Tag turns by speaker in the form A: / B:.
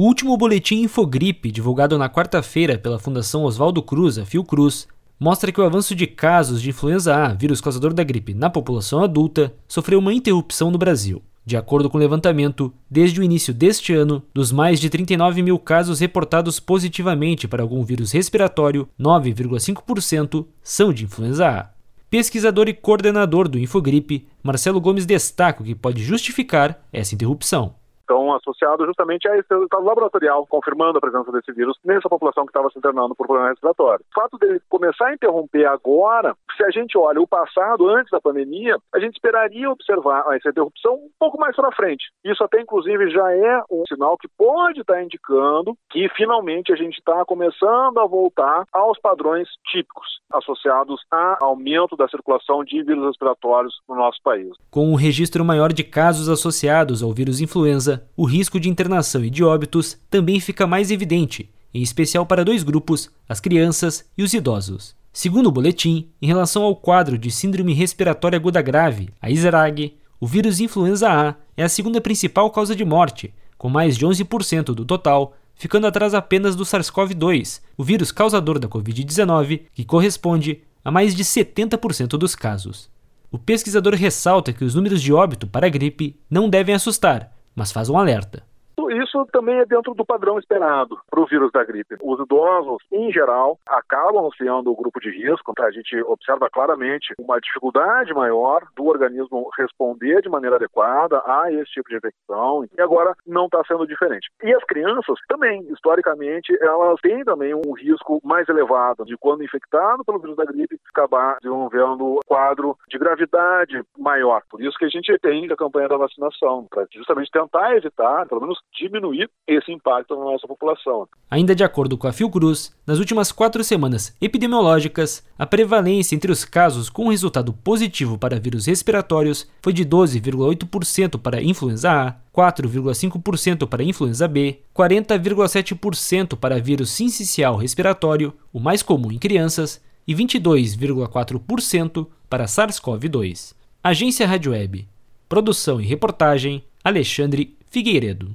A: O último boletim Infogripe, divulgado na quarta-feira pela Fundação Oswaldo Cruz, a Fiocruz, mostra que o avanço de casos de influenza A, vírus causador da gripe, na população adulta, sofreu uma interrupção no Brasil. De acordo com o levantamento, desde o início deste ano, dos mais de 39 mil casos reportados positivamente para algum vírus respiratório, 9,5% são de influenza A. Pesquisador e coordenador do Infogripe, Marcelo Gomes destaca o que pode justificar essa interrupção.
B: Então, associado justamente a esse resultado laboratorial, confirmando a presença desse vírus nessa população que estava se internando por problema respiratório. O fato dele começar a interromper agora, se a gente olha o passado, antes da pandemia, a gente esperaria observar essa interrupção um pouco mais para frente. Isso até, inclusive, já é um sinal que pode estar indicando que finalmente a gente está começando a voltar aos padrões típicos associados a aumento da circulação de vírus respiratórios no nosso país.
A: Com um registro maior de casos associados ao vírus influenza, o risco de internação e de óbitos também fica mais evidente, em especial para dois grupos, as crianças e os idosos. Segundo o boletim, em relação ao quadro de Síndrome Respiratória Aguda Grave, a ISRAG, o vírus influenza A é a segunda principal causa de morte, com mais de 11% do total, ficando atrás apenas do SARS-CoV-2, o vírus causador da Covid-19, que corresponde a mais de 70% dos casos. O pesquisador ressalta que os números de óbito para a gripe não devem assustar, mas faz um alerta
B: isso também é dentro do padrão esperado para o vírus da gripe. Os idosos, em geral, acabam sendo o grupo de risco. A gente observa claramente uma dificuldade maior do organismo responder de maneira adequada a esse tipo de infecção. E agora não está sendo diferente. E as crianças também, historicamente, elas têm também um risco mais elevado de quando infectado pelo vírus da gripe acabar desenvolvendo um quadro de gravidade maior. Por isso que a gente tem a campanha da vacinação, para justamente tentar evitar, pelo menos diminuir esse impacto na nossa população.
A: Ainda de acordo com a Fiocruz, nas últimas quatro semanas epidemiológicas, a prevalência entre os casos com resultado positivo para vírus respiratórios foi de 12,8% para influenza A, 4,5% para influenza B, 40,7% para vírus sincicial respiratório, o mais comum em crianças, e 22,4% para SARS-CoV-2. Agência Rádio Web. Produção e reportagem Alexandre Figueiredo.